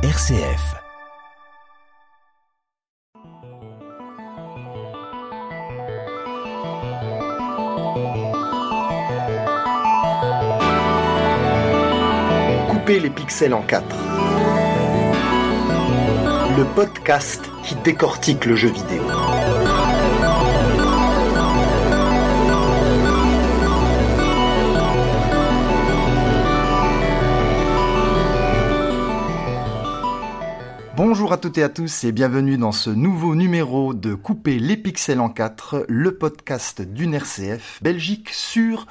RCF. Couper les pixels en quatre. Le podcast qui décortique le jeu vidéo. Bonjour à toutes et à tous et bienvenue dans ce nouveau numéro de Couper les pixels en 4, le podcast d'une RCF Belgique sur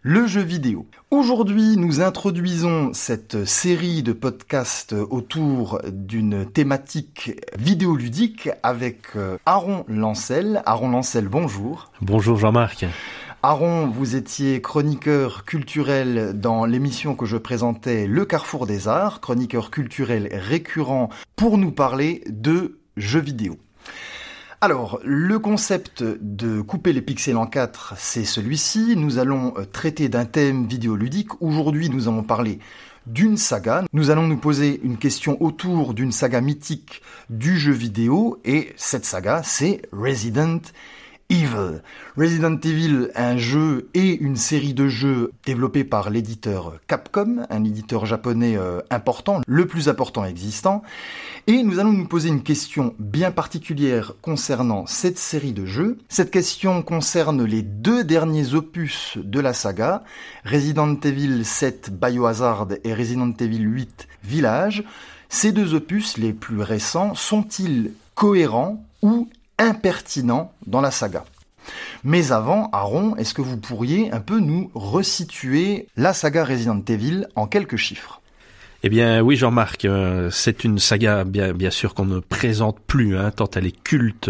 le jeu vidéo. Aujourd'hui, nous introduisons cette série de podcasts autour d'une thématique vidéoludique avec euh, Aaron Lancel. Aaron Lancel, bonjour. Bonjour Jean-Marc. Aaron, vous étiez chroniqueur culturel dans l'émission que je présentais Le Carrefour des Arts, chroniqueur culturel récurrent pour nous parler de jeux vidéo. Alors, le concept de couper les pixels en quatre, c'est celui-ci. Nous allons euh, traiter d'un thème vidéoludique. Aujourd'hui, nous allons parler d'une saga. Nous allons nous poser une question autour d'une saga mythique du jeu vidéo. Et cette saga, c'est Resident Evil. Resident Evil, un jeu et une série de jeux développés par l'éditeur Capcom, un éditeur japonais euh, important, le plus important existant. Et nous allons nous poser une question bien particulière concernant cette série de jeux. Cette question concerne les deux derniers opus de la saga, Resident Evil 7 Biohazard et Resident Evil 8 Village. Ces deux opus les plus récents sont-ils cohérents ou impertinent dans la saga. Mais avant, Aaron, est-ce que vous pourriez un peu nous resituer la saga Resident Evil en quelques chiffres? Eh bien oui Jean-Marc, euh, c'est une saga bien, bien sûr qu'on ne présente plus, hein, tant elle est culte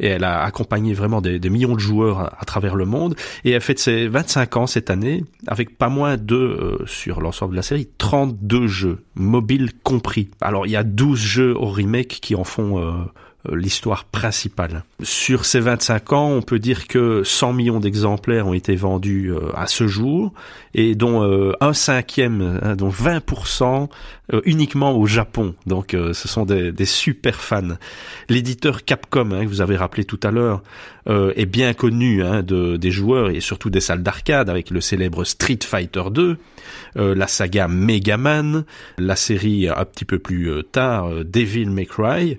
et elle a accompagné vraiment des, millions de joueurs à, travers le monde et elle fête ses 25 ans cette année avec pas moins de, euh, sur l'ensemble de la série, 32 jeux, mobiles compris. Alors il y a 12 jeux au remake qui en font... Euh, l'histoire principale. Sur ces 25 ans, on peut dire que 100 millions d'exemplaires ont été vendus euh, à ce jour, et dont euh, un cinquième, hein, dont 20% uniquement au Japon. Donc ce sont des, des, super fans. L'éditeur Capcom, hein, que vous avez rappelé tout à l'heure, est bien connu hein, de, des joueurs et surtout des salles d'arcade avec le célèbre Street Fighter 2, la saga Mega Man, la série un petit peu plus tard Devil May Cry.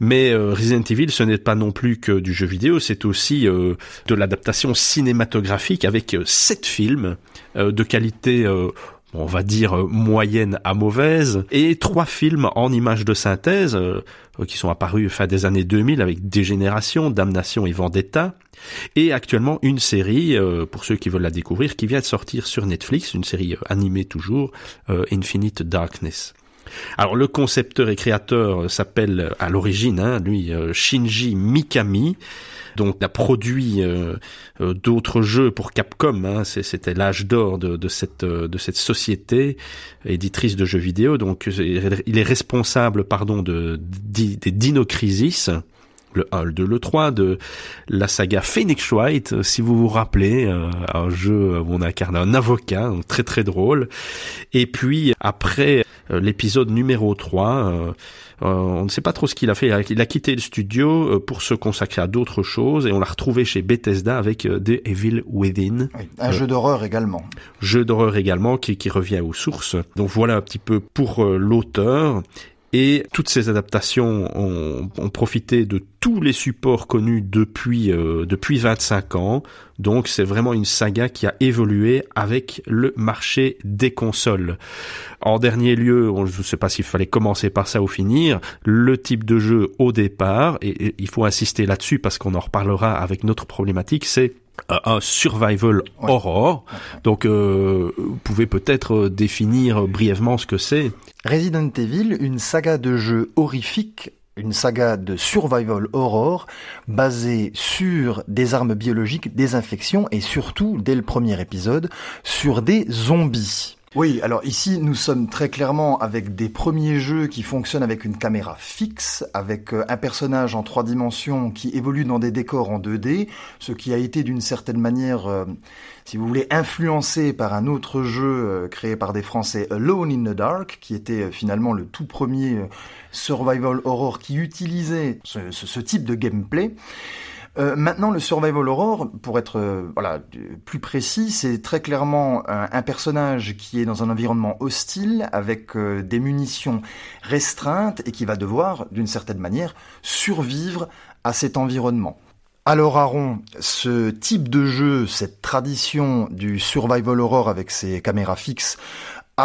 Mais euh, Resident Evil, ce n'est pas non plus que du jeu vidéo, c'est aussi euh, de l'adaptation cinématographique avec euh, sept films de qualité on va dire moyenne à mauvaise, et trois films en images de synthèse qui sont apparus fin des années 2000 avec Dégénération, Damnation et Vendetta, et actuellement une série, pour ceux qui veulent la découvrir, qui vient de sortir sur Netflix, une série animée toujours, Infinite Darkness. Alors le concepteur et créateur s'appelle à l'origine, hein, lui, euh, Shinji Mikami. Donc, il a produit euh, euh, d'autres jeux pour Capcom. Hein, C'était l'âge d'or de, cette société éditrice de jeux vidéo. Donc, il est responsable, pardon, de, des Dino Crisis le 1, le 2, le 3 de la saga Phoenix Wright, si vous vous rappelez, un jeu où on incarne un avocat, très très drôle. Et puis après euh, l'épisode numéro 3. Euh, euh, on ne sait pas trop ce qu'il a fait. Il a quitté le studio pour se consacrer à d'autres choses et on l'a retrouvé chez Bethesda avec The Evil Within. un jeu d'horreur également. Jeu d'horreur également qui, qui revient aux sources. Donc voilà un petit peu pour l'auteur. Et toutes ces adaptations ont, ont, profité de tous les supports connus depuis euh, depuis 25 ans. Donc c'est vraiment une saga qui a évolué avec le marché des consoles. En dernier lieu, je ne sais pas s'il fallait commencer par ça ou finir, le type de jeu au départ, et il faut insister là-dessus parce qu'on en reparlera avec notre problématique, c'est un survival horror. Donc, euh, vous pouvez peut-être euh, définir brièvement ce que c'est. Resident Evil, une saga de jeux horrifiques une saga de survival horror basée sur des armes biologiques, des infections et surtout, dès le premier épisode, sur des zombies. Oui, alors ici nous sommes très clairement avec des premiers jeux qui fonctionnent avec une caméra fixe, avec euh, un personnage en trois dimensions qui évolue dans des décors en 2D, ce qui a été d'une certaine manière, euh, si vous voulez, influencé par un autre jeu euh, créé par des Français, Alone in the Dark, qui était finalement le tout premier survival horror qui utilisait ce type de gameplay. Euh, maintenant, le survival horror, pour être euh, plus précis, c'est très clairement un, personnage qui est dans un environnement hostile avec euh, des munitions restreintes et qui va devoir, d'une certaine manière, survivre à cet environnement. Alors Aaron, ce type de jeu, cette tradition du survival horror avec ses caméras fixes,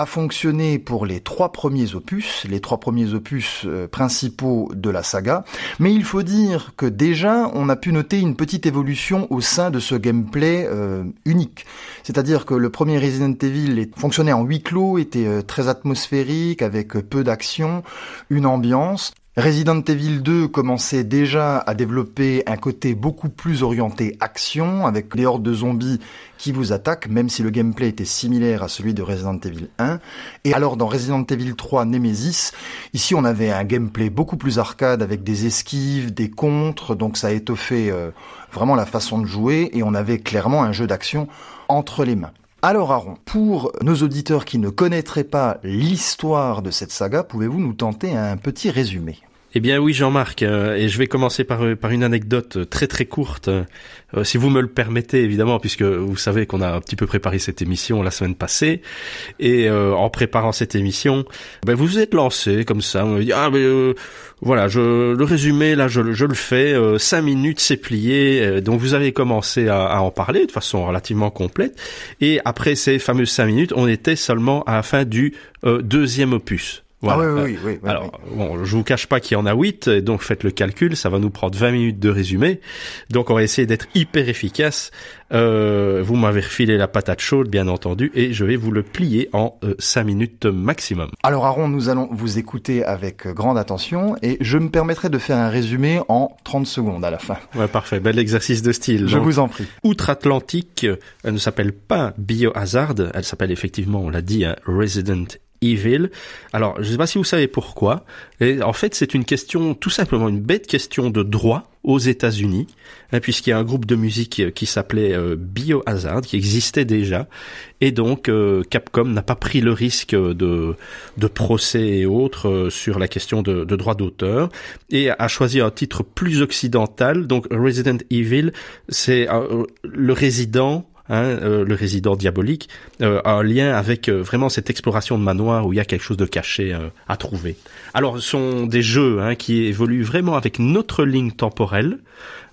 a fonctionné pour les trois premiers opus, les trois premiers opus euh, principaux de la saga, mais il faut dire que déjà on a pu noter une petite évolution au sein de ce gameplay euh, unique. C'est-à-dire que le premier Resident Evil fonctionnait en huis clos, était euh, très atmosphérique, avec peu d'action, une ambiance. Resident Evil 2 commençait déjà à développer un côté beaucoup plus orienté action, avec les hordes de zombies qui vous attaquent, même si le gameplay était similaire à celui de Resident Evil 1. Et alors dans Resident Evil 3 Nemesis, ici on avait un gameplay beaucoup plus arcade avec des esquives, des contres, donc ça a étoffé euh, vraiment la façon de jouer et on avait clairement un jeu d'action entre les mains. Alors Aaron, pour nos auditeurs qui ne connaîtraient pas l'histoire de cette saga, pouvez-vous nous tenter un petit résumé? Eh bien oui, Jean-Marc, euh, et je vais commencer par, euh, une anecdote très très courte, euh, si vous me le permettez évidemment, puisque vous savez qu'on a un petit peu préparé cette émission la semaine passée, et en préparant cette émission, ben vous vous êtes lancé comme ça, on dit ah mais voilà, je, le résumé là, je, je le fais, cinq minutes c'est plié, donc vous avez commencé à, à, en parler de façon relativement complète, et après ces fameuses cinq minutes, on était seulement à la fin du deuxième opus. Ah oui, oui, oui, Alors, bon, je vous cache pas qu'il y en a 8, donc faites le calcul, ça va nous prendre 20 minutes de résumé. Donc on va essayer d'être hyper efficace. Euh, vous m'avez refilé la patate chaude, bien entendu, et je vais vous le plier en euh, 5 minutes maximum. Alors Aaron, nous allons vous écouter avec grande attention, et je me permettrai de faire un résumé en 30 secondes à la fin. Ouais, parfait, bel exercice de style. Je vous en prie. Outre-Atlantique, elle ne s'appelle pas Biohazard, elle s'appelle effectivement, on l'a dit, hein, Resident Evil. Alors, je ne sais pas si vous savez pourquoi. Et en fait, c'est une question, tout simplement une bête question de droit aux États-Unis, hein, puisqu'il y a un groupe de musique qui s'appelait euh, Biohazard, qui existait déjà, et donc euh, Capcom n'a pas pris le risque de, de procès et autres euh, sur la question de, de droit d'auteur, et a choisi un titre plus occidental. Donc Resident Evil, c'est le résident Hein, euh, le résident diabolique, euh, un lien avec euh, vraiment cette exploration de manoir où il y a quelque chose de caché à trouver. Alors, ce sont des jeux hein, qui évoluent vraiment avec notre ligne temporelle.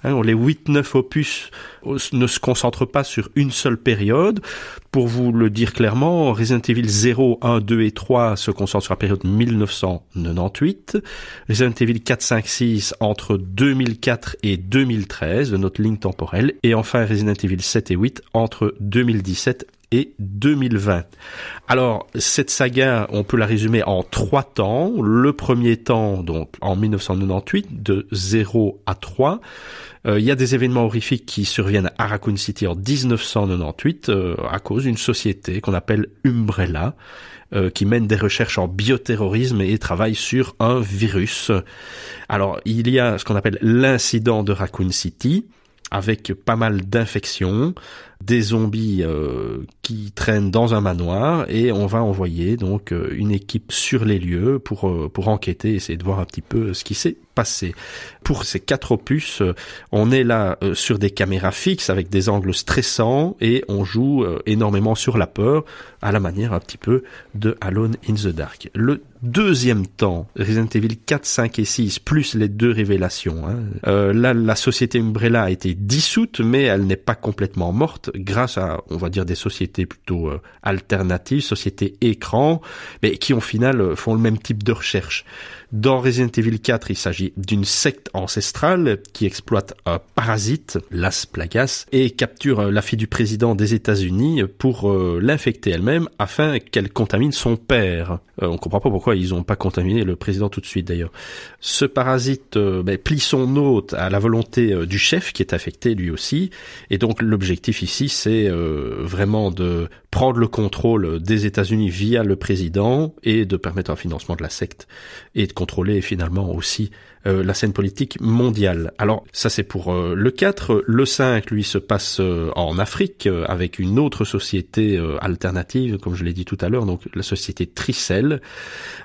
Hein, les 8-9 opus ne se concentrent pas sur une seule période. Pour vous le dire clairement, Resident Evil 0, 1, 2 et 3 se concentrent sur la période 1998. Resident Evil 4, 5, 6 entre 2004 et 2013 de notre ligne temporelle. Et enfin Resident Evil 7 et 8 entre 2017 et 2020. Alors, cette saga, on peut la résumer en trois temps. Le premier temps, donc en 1998, de 0 à 3. Euh, il y a des événements horrifiques qui surviennent à Raccoon City en 1998 euh, à cause d'une société qu'on appelle Umbrella, euh, qui mène des recherches en bioterrorisme et travaille sur un virus. Alors, il y a ce qu'on appelle l'incident de Raccoon City, avec pas mal d'infections, des zombies euh, qui traînent dans un manoir et on va envoyer donc euh, une équipe sur les lieux pour euh, pour enquêter, essayer de voir un petit peu ce qui s'est passé. Pour ces quatre opus, on est là sur des caméras fixes avec des angles stressants et on joue énormément sur la peur à la manière un petit peu de Alone in the Dark. Le deuxième temps, Resident Evil 4, 5 et 6, plus les deux révélations. Hein. là, la société Umbrella a été dissoute, mais elle n'est pas complètement morte grâce à, on va dire, des sociétés plutôt euh, alternatives, sociétés écran, mais qui au final euh, font le même type de recherche. Dans Resident Evil 4, il s'agit d'une secte ancestrale qui exploite un parasite, Las Plagas, et capture la fille du président des États-Unis pour l'infecter elle-même afin qu'elle contamine son père. on comprend pas pourquoi ils ont pas contaminé le président tout de suite d'ailleurs. Ce parasite ben, plie son hôte à la volonté du chef qui est affecté lui aussi, et donc l'objectif ici c'est vraiment de prendre le contrôle des États-Unis via le président et de permettre un financement de la secte et de contrôler finalement aussi euh, la scène politique mondiale. Alors ça c'est pour euh, le 4. Le 5, lui, se passe euh, en Afrique avec une autre société alternative, comme je l'ai dit tout à l'heure, donc la société Tricel.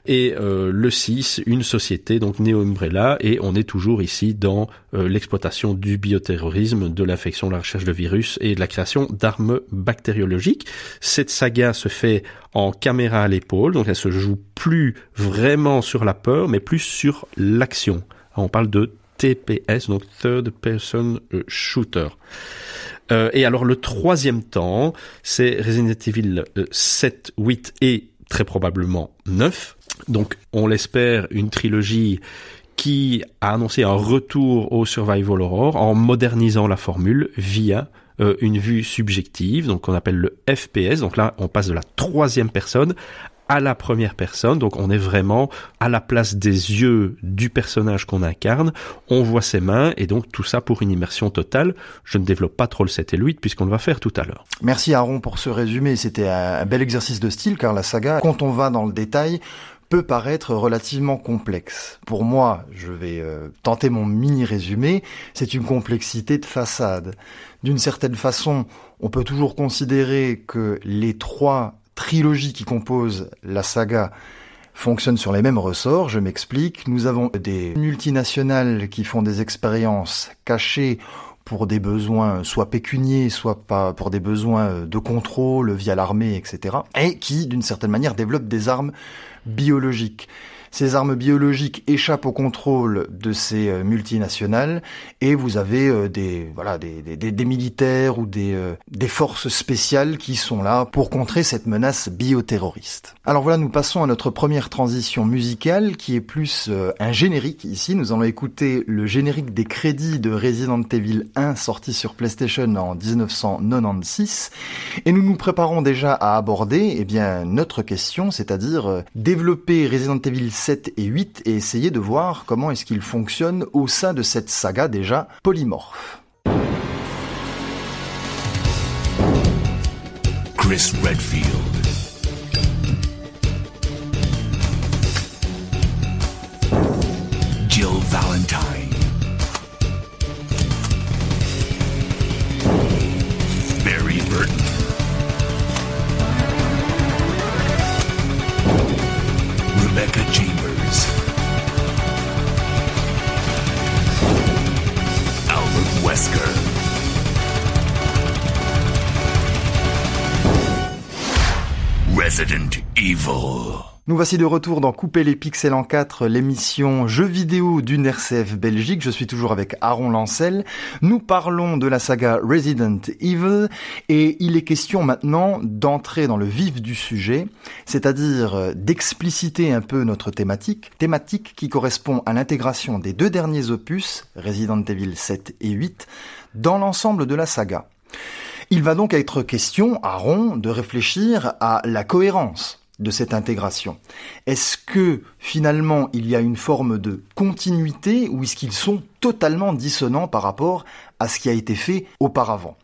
Et le 6, une société, donc Neo Umbrella, et on est toujours ici dans l'exploitation du bioterrorisme, de l'infection, la recherche de virus et de la création d'armes bactériologiques. Cette saga se fait en caméra à l'épaule, donc elle se joue plus vraiment sur la peur, mais plus sur l'action. On parle de TPS, donc Third Person Shooter. Euh, et alors le troisième temps, c'est Resident Evil 7, euh, 8 et très probablement 9. Donc on l'espère une trilogie qui a annoncé un retour au Survival Horror en modernisant la formule via euh, une vue subjective, donc on appelle le FPS. Donc là, on passe de la troisième personne à la première personne, donc on est vraiment à la place des yeux du personnage qu'on incarne, on voit ses mains, et donc tout ça pour une immersion totale. Je ne développe pas trop le 7 et le 8 puisqu'on le va faire tout à l'heure. Merci Aaron pour ce résumé, c'était un bel exercice de style car la saga, quand on va dans le détail, peut paraître relativement complexe. Pour moi, je vais euh, tenter mon mini résumé, c'est une complexité de façade. D'une certaine façon, on peut toujours considérer que les trois trilogies qui composent la saga fonctionnent sur les mêmes ressorts, je m'explique. Nous avons des multinationales qui font des expériences cachées pour des besoins soit pécuniers, soit pas pour des besoins de contrôle via l'armée, etc. Et qui, d'une certaine manière, développent des armes biologiques. Ces armes biologiques échappent au contrôle de ces euh, multinationales et vous avez euh, des voilà des, des, des militaires ou des, euh, des forces spéciales qui sont là pour contrer cette menace bioterroriste. Alors voilà, nous passons à notre première transition musicale qui est plus un générique ici. Nous allons écouter le générique des crédits de Resident Evil 1 sorti sur PlayStation en 1996 et nous nous préparons déjà à aborder eh bien notre question, c'est-à-dire développer Resident Evil 7 et 8 et essayer de voir comment est-ce qu'il fonctionne au sein de cette saga déjà polymorphe. Chris Redfield. Jill Valentine. Barry Burton. Rebecca Chambers. Resident Evil. Nous voici de retour dans Couper les pixels en 4, l'émission jeux vidéo d'une RCF Belgique. Je suis toujours avec Aaron Lancel. Nous parlons de la saga Resident Evil et il est question maintenant d'entrer dans le vif du sujet, c'est-à-dire d'expliciter un peu notre thématique, thématique qui correspond à l'intégration des deux derniers opus, Resident Evil 7 et 8, dans l'ensemble de la saga. Il va donc être question, Aaron, de réfléchir à la cohérence de cette intégration Est-ce que finalement il y a une forme de continuité ou est-ce qu'ils sont totalement dissonants par rapport à ce qui a été fait auparavant?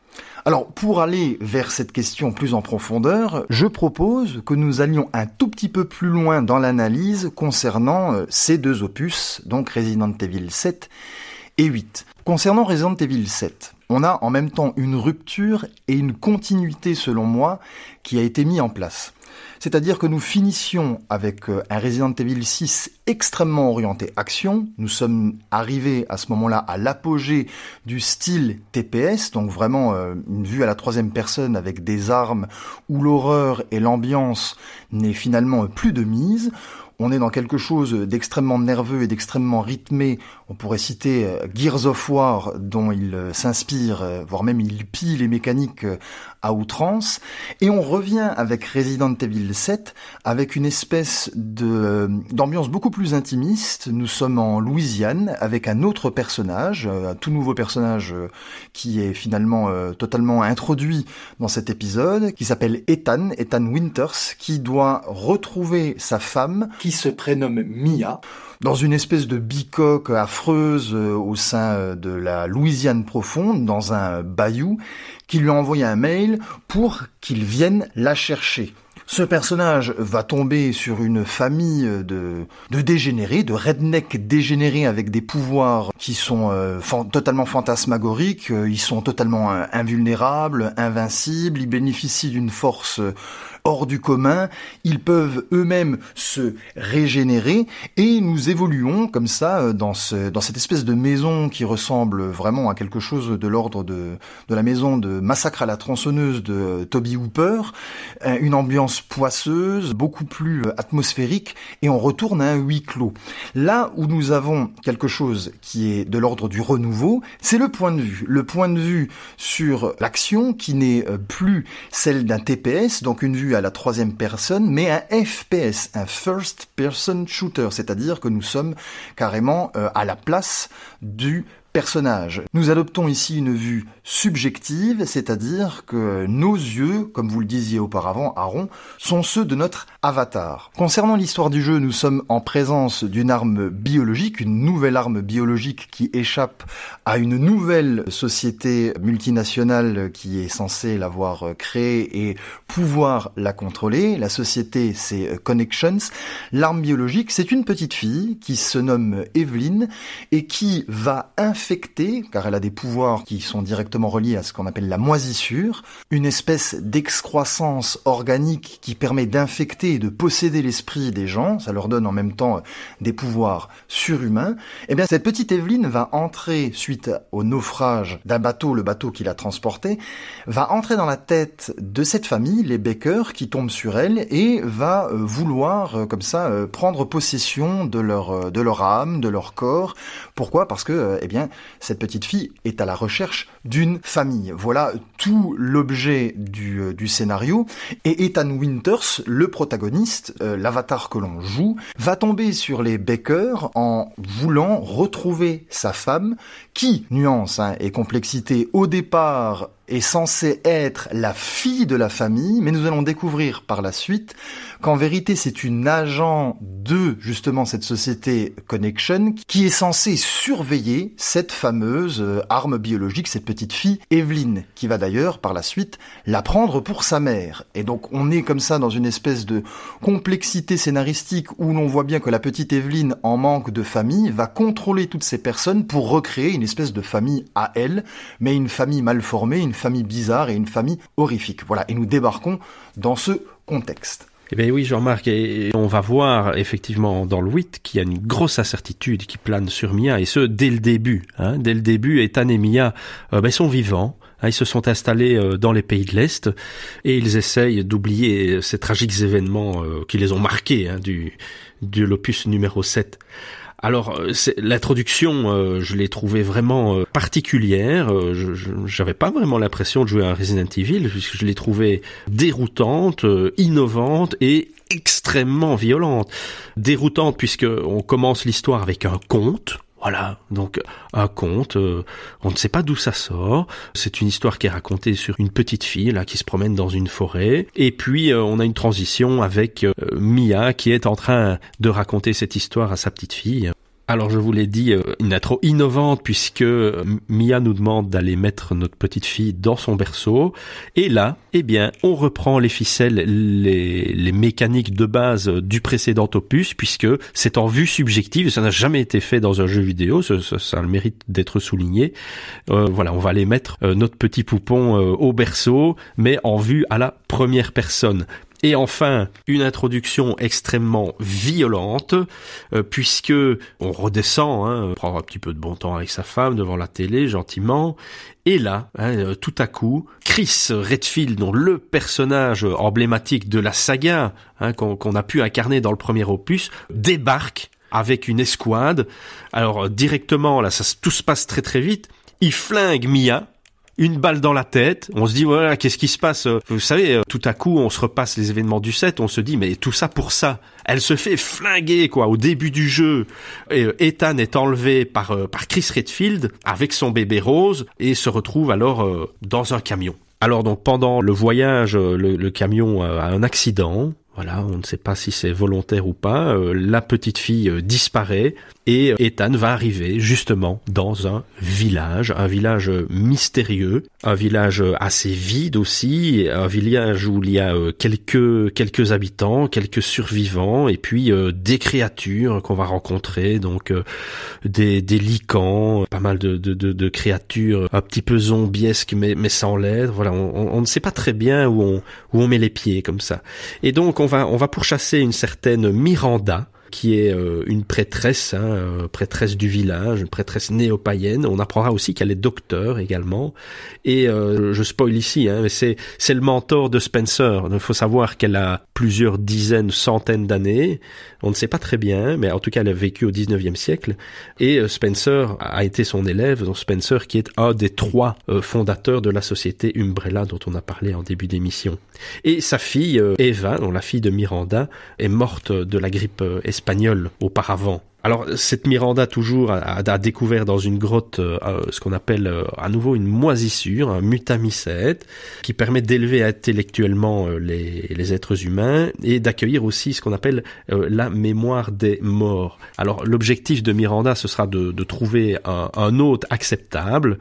Alors, pour aller vers cette question plus en profondeur, je propose que nous allions un tout petit peu plus loin dans l'analyse concernant euh, ces deux opus, donc Resident Evil 7 et 8. Concernant Resident Evil 7, on a en même temps une rupture et une continuité, selon moi, qui a été mis en place. C'est-à-dire que nous finissions avec euh, un Resident Evil 6 extrêmement orienté action. Nous sommes arrivés à ce moment-là à l'apogée du style TPS, donc vraiment euh, une vue à la troisième personne avec des armes où l'horreur et l'ambiance n'est finalement plus de mise. on est dans quelque chose d'extrêmement nerveux et d'extrêmement rythmé. On pourrait citer euh, Gears of War, dont il euh, s'inspire, euh, voire même il pille les mécaniques à outrance. Et on revient avec Resident Evil 7 avec une espèce de d'ambiance beaucoup plus intimiste. Nous sommes en Louisiane avec un autre personnage, un tout nouveau personnage qui est finalement totalement introduit dans cet épisode, qui s'appelle Ethan, Ethan Winters, qui doit retrouver sa femme, qui se prénomme Mia, dans une espèce de bicoque affreuse euh, au sein euh, de la Louisiane profonde, dans un bayou, qui lui a envoyé un mail pour qu'il vienne la chercher. Ce personnage va tomber sur une famille de, de dégénérés, de rednecks dégénérés avec des pouvoirs qui sont euh, totalement fantasmagoriques, ils sont totalement invulnérables, invincibles, ils bénéficient d'une force hors du commun, ils peuvent eux-mêmes se régénérer et nous évoluons comme ça euh, dans, ce, dans cette espèce de maison qui ressemble vraiment à quelque chose de l'ordre de, de la maison de Massacre à la tronçonneuse de Toby Hooper, euh, une ambiance poisseuse, beaucoup plus euh, atmosphérique et on retourne à un huis clos. Là où nous avons quelque chose qui est de l'ordre du renouveau, c'est le point de vue. Le point de vue sur l'action qui n'est plus celle d'un TPS, donc une vue à la troisième personne, mais un FPS, un First Person Shooter, c'est-à-dire que nous sommes carrément euh, à la place du personnage. Nous adoptons ici une vue subjective, c'est-à-dire que nos yeux, comme vous le disiez auparavant, Aaron, sont ceux de notre avatar. Concernant l'histoire du jeu, nous sommes en présence d'une arme biologique, une nouvelle arme biologique qui échappe à une nouvelle société multinationale qui est censée l'avoir créée et pouvoir la contrôler. La société, c'est Connections. L'arme biologique, c'est une petite fille qui se nomme Evelyn et qui va car elle a des pouvoirs qui sont directement reliés à ce qu'on appelle la moisissure, une espèce d'excroissance organique qui permet d'infecter et de posséder l'esprit des gens, ça leur donne en même temps des pouvoirs surhumains, eh bien cette petite Evelyne va entrer suite au naufrage d'un bateau, le bateau qui l'a transporté, va entrer dans la tête de cette famille, les Baker, qui tombent sur elle et va euh, vouloir euh, comme ça euh, prendre possession de leur de leur âme, de leur corps. Pourquoi? Parce que eh bien cette petite fille est à la recherche d'une famille. Voilà tout l'objet du, euh, du, scénario. Et Ethan Winters, le protagoniste, euh, l'avatar que l'on joue, va tomber sur les Baker en voulant retrouver sa femme qui, nuance hein, et complexité, au départ est censée être la fille de la famille, mais nous allons découvrir par la suite qu'en vérité c'est une agent de justement cette société Connection qui est censée surveiller cette fameuse euh, arme biologique, cette petite fille Evelyn, qui va d'ailleurs par la suite la prendre pour sa mère. Et donc on est comme ça dans une espèce de complexité scénaristique où l'on voit bien que la petite Evelyn en manque de famille va contrôler toutes ces personnes pour recréer une espèce de famille à elle, mais une famille mal formée, une famille bizarre et une famille horrifique. Voilà, et nous débarquons dans ce contexte. Eh bien oui, Jean-Marc, et on va voir effectivement dans le 8 qu'il y a une grosse incertitude qui plane sur Mia, et ce, dès le début. Hein. Dès le début, Ethan et Mia euh, ben, sont vivants, hein. ils se sont installés euh, dans les pays de l'Est, et ils essayent d'oublier ces tragiques événements euh, qui les ont marqués hein, du, l'opus numéro 7. Alors euh, l'introduction, euh, je l'ai trouvée vraiment euh, particulière. je j'avais pas vraiment l'impression de jouer à Resident Evil puisque je l'ai trouvée déroutante, innovante et extrêmement violente. Déroutante puisque on commence l'histoire avec un conte voilà, donc un conte, euh, on ne sait pas d'où ça sort. C'est une histoire qui est racontée sur une petite fille là qui se promène dans une forêt. Et puis euh, on a une transition avec euh, Mia qui est en train de raconter cette histoire à sa petite fille. Alors je vous l'ai dit, euh, une intro innovante puisque euh, Mia nous demande d'aller mettre notre petite fille dans son berceau. Et là, eh bien, on reprend les ficelles, les, mécaniques de base du précédent opus puisque c'est en vue subjective. Ça n'a jamais été fait dans un jeu vidéo. Ça, a le mérite d'être souligné. Euh, voilà, on va aller mettre notre petit poupon au berceau, mais en vue à la première personne. Et enfin, une introduction extrêmement violente, euh, puisque on redescend, hein, prendre un petit peu de bon temps avec sa femme devant la télé, gentiment, et là, hein, euh, tout à coup, Chris Redfield, dont le personnage emblématique de la saga hein, qu'on a pu incarner dans le premier opus, débarque avec une escouade. Alors directement, là, ça, tout se passe très très vite. Il flingue Mia, une balle dans la tête. On se dit voilà, qu'est-ce qui se passe Vous savez, euh, tout à coup, on se repasse les événements du set. On se dit mais tout ça pour ça. Elle se fait flinguer quoi au début du jeu. Et euh, Ethan est enlevé par euh, par Chris Redfield avec son bébé Rose et se retrouve alors dans un camion. Alors donc pendant le voyage, le camion a un accident. Voilà, on ne sait pas si c'est volontaire ou pas. Euh, la petite fille euh, disparaît et euh, Ethan va arriver justement dans un village, un village mystérieux, un village assez vide aussi, un village où il y a quelques quelques habitants, quelques survivants et puis des créatures qu'on va rencontrer, donc des des licans, pas mal de, de, de, créatures un petit peu zombiesques mais mais sans l'aide. Voilà, on, on, ne sait pas très bien où on où on met les pieds comme ça. Et donc on on va pourchasser une certaine Miranda qui est euh, une prêtresse, hein, euh, prêtresse du village, une prêtresse néo-païenne. On apprendra aussi qu'elle est docteur également. Et euh, je spoil ici, hein, mais c'est c'est le mentor de Spencer. Il faut savoir qu'elle a plusieurs dizaines, centaines d'années. On ne sait pas très bien, mais en tout cas, elle a vécu au 19e siècle. Et Spencer a été son élève, donc Spencer qui est un des trois fondateurs de la société Umbrella dont on a parlé en début d'émission. Et sa fille, Eva, donc la fille de Miranda, est morte de la grippe espagnole espagnol auparavant. Alors cette Miranda toujours a, découvert dans une grotte euh, euh, ce qu'on appelle euh, à nouveau une moisissure, un mutamicète, qui permet d'élever intellectuellement les, les, êtres humains et d'accueillir aussi ce qu'on appelle la mémoire des morts. Alors l'objectif de Miranda ce sera de, de trouver un, un, hôte acceptable.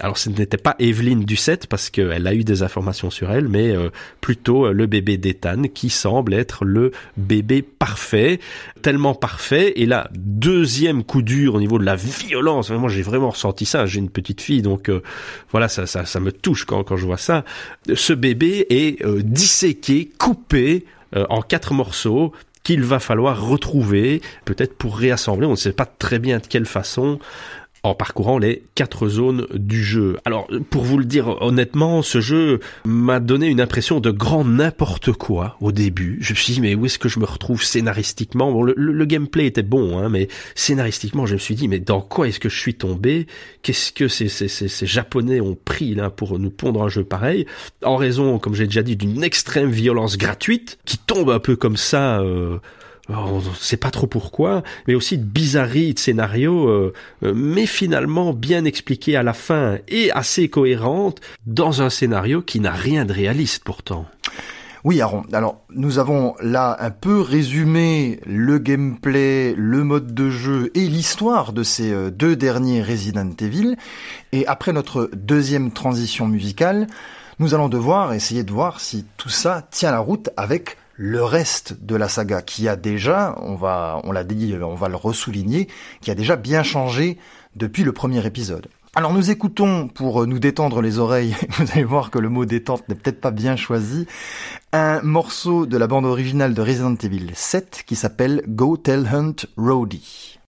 Alors ce n'était pas Evelyne Ducette parce qu'elle a eu des informations sur elle, mais plutôt le bébé d'Ethan qui semble être le bébé parfait, tellement parfait et là deuxième coup dur au niveau de la violence. Moi, j'ai vraiment ressenti ça. J'ai une petite fille, donc euh, voilà, ça, ça, ça me touche quand, quand je vois ça. Ce bébé est euh, disséqué, coupé euh, en quatre morceaux qu'il va falloir retrouver, peut-être pour réassembler. On ne sait pas très bien de quelle façon en parcourant les quatre zones du jeu. Alors, pour vous le dire honnêtement, ce jeu m'a donné une impression de grand n'importe quoi au début. Je me suis dit, mais où est-ce que je me retrouve scénaristiquement? Bon, le, gameplay était bon, hein, mais scénaristiquement, je me suis dit, mais dans quoi est-ce que je suis tombé? Qu'est-ce que ces, ces, ces, Japonais ont pris là pour nous pondre un jeu pareil? En raison, comme j'ai déjà dit, d'une extrême violence gratuite qui tombe un peu comme ça... Euh, on ne sait pas trop pourquoi, mais aussi de bizarreries de scénario, euh, euh, mais finalement bien expliquées à la fin et assez cohérentes dans un scénario qui n'a rien de réaliste pourtant. Oui, Aaron. Alors, nous avons là un peu résumé le gameplay, le mode de jeu et l'histoire de ces euh, deux derniers Resident Evil. Et après notre deuxième transition musicale, nous allons devoir essayer de voir si tout ça tient la route avec le reste de la saga qui a déjà, on va, on l'a dit, on va le ressouligner, qui a déjà bien changé depuis le premier épisode. Alors nous écoutons, pour nous détendre les oreilles, vous allez voir que le mot détente n'est peut-être pas bien choisi, un morceau de la bande originale de Resident Evil 7 qui s'appelle Go Tell Hunt Rody.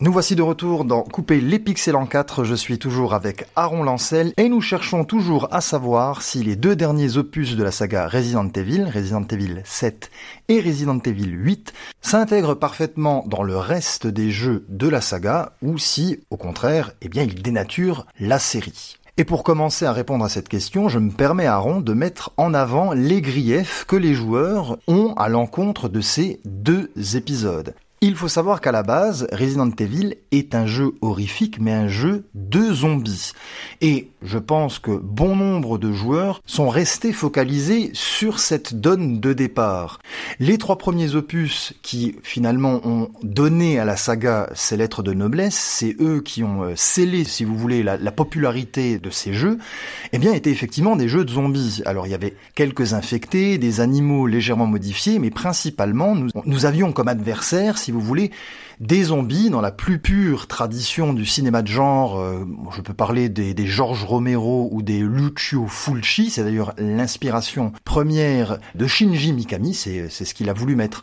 Nous voici de retour dans Couper les pixels en 4. Je suis toujours avec Aaron Lancel et nous cherchons toujours à savoir si les deux derniers opus de la saga Resident Evil, Resident Evil 7 et Resident Evil 8, s'intègrent parfaitement dans le reste des jeux de la saga ou si, au contraire, eh bien, ils dénaturent la série. Et pour commencer à répondre à cette question, je me permets, Aaron, de mettre en avant les griefs que les joueurs ont à l'encontre de ces deux épisodes. Il faut savoir qu'à la base, Resident Evil est un jeu horrifique, mais un jeu de zombies. Et je pense que bon nombre de joueurs sont restés focalisés sur cette donne de départ. Les trois premiers opus qui finalement ont donné à la saga ses lettres de noblesse, c'est eux qui ont euh, scellé, si vous voulez, la, popularité de ces jeux, eh bien étaient effectivement des jeux de zombies. Alors il y avait quelques infectés, des animaux légèrement modifiés, mais principalement nous, avions comme adversaire, si vous voulez, des zombies dans la plus pure tradition du cinéma de genre. Euh, je peux parler des, des George Romero ou des Lucio Fulci, c'est d'ailleurs l'inspiration première de Shinji Mikami, c'est ce qu'il a voulu mettre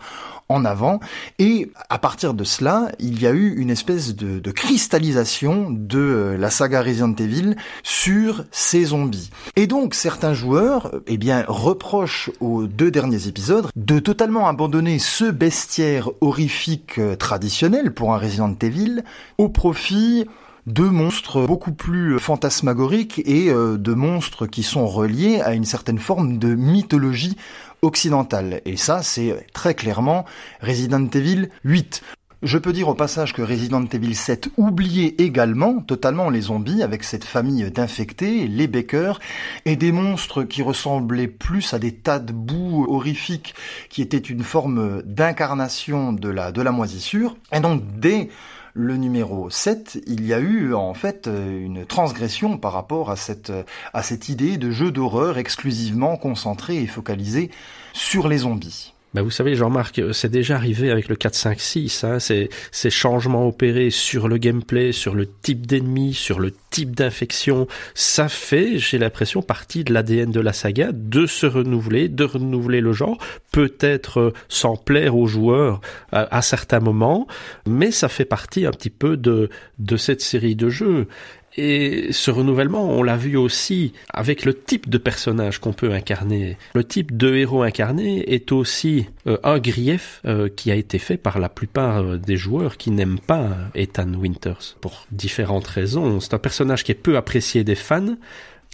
en avant. Et à partir de cela, il y a eu une espèce de, cristallisation de euh, la saga Resident Evil sur ces zombies. Et donc certains joueurs, eh bien, reprochent aux deux derniers épisodes de totalement abandonner ce bestiaire horrifique euh, traditionnel pour un Resident Evil au profit de monstres beaucoup plus fantasmagoriques et euh, de monstres qui sont reliés à une certaine forme de mythologie occidentale. Et ça, c'est très clairement Resident Evil 8. Je peux dire au passage que Resident Evil 7 oubliait également totalement les zombies avec cette famille d'infectés, les Bakers, et des monstres qui ressemblaient plus à des tas de boue horrifiques qui étaient une forme d'incarnation de la, moisissure. Et donc dès le numéro 7, il y a eu en fait une transgression par rapport à cette, à cette idée de jeu d'horreur exclusivement concentré et focalisé sur les zombies. Bah vous savez, Jean-Marc, c'est déjà arrivé avec le 4-5-6, hein, ces, ces changements opérés sur le gameplay, sur le type d'ennemi, sur le type d'infection, ça fait, j'ai l'impression, partie de l'ADN de la saga, de se renouveler, de renouveler le genre, peut-être euh, sans plaire aux joueurs à, à, certains moments, mais ça fait partie un petit peu de, de cette série de jeux. Et ce renouvellement, on l'a vu aussi avec le type de personnage qu'on peut incarner. Le type de héros incarné est aussi euh, un grief euh, qui a été fait par la plupart euh, des joueurs qui n'aiment pas Ethan Winters pour différentes raisons. C'est un personnage qui est peu apprécié des fans,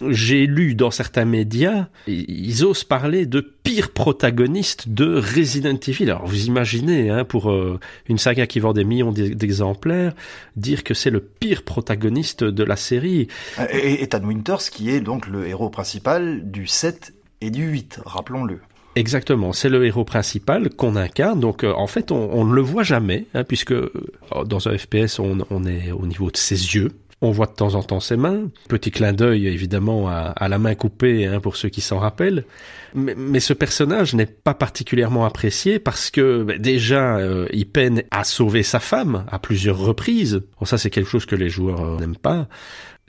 j'ai lu dans certains médias, ils osent parler de pire protagoniste de Resident Evil. Alors vous imaginez, hein, pour euh, une saga qui vend des millions d'exemplaires, dire que c'est le pire protagoniste de la série. Et Ethan Winters, qui est donc le héros principal du 7 et du 8, rappelons-le. Exactement, c'est le héros principal qu'on incarne. Donc euh, en fait, on, ne le voit jamais, hein, puisque euh, dans un FPS, on, on est au niveau de ses yeux. On voit de temps en temps ses mains. Petit clin d'œil évidemment à, la main coupée hein, pour ceux qui s'en rappellent. Mais, ce personnage n'est pas particulièrement apprécié parce que bah, déjà euh, il peine à sauver sa femme à plusieurs reprises. Bon, ça c'est quelque chose que les joueurs euh, n'aiment pas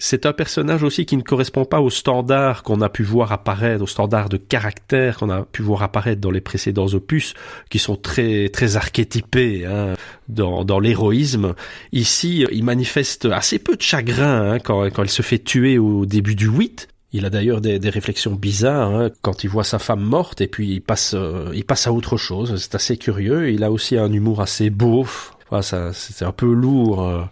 c'est un personnage aussi qui ne correspond pas aux standards qu'on a pu voir apparaître, aux standards de caractère qu'on a pu voir apparaître dans les précédents opus, qui sont très très archétypés hein, dans, dans l'héroïsme. Ici, il manifeste assez peu de chagrin hein, quand, quand il se fait tuer au début du 8. Il a d'ailleurs des, des, réflexions bizarres hein, quand il voit sa femme morte et puis il passe, euh, il passe à autre chose. C'est assez curieux. Il a aussi un humour assez beauf. ça, c'est un peu lourd. Euh,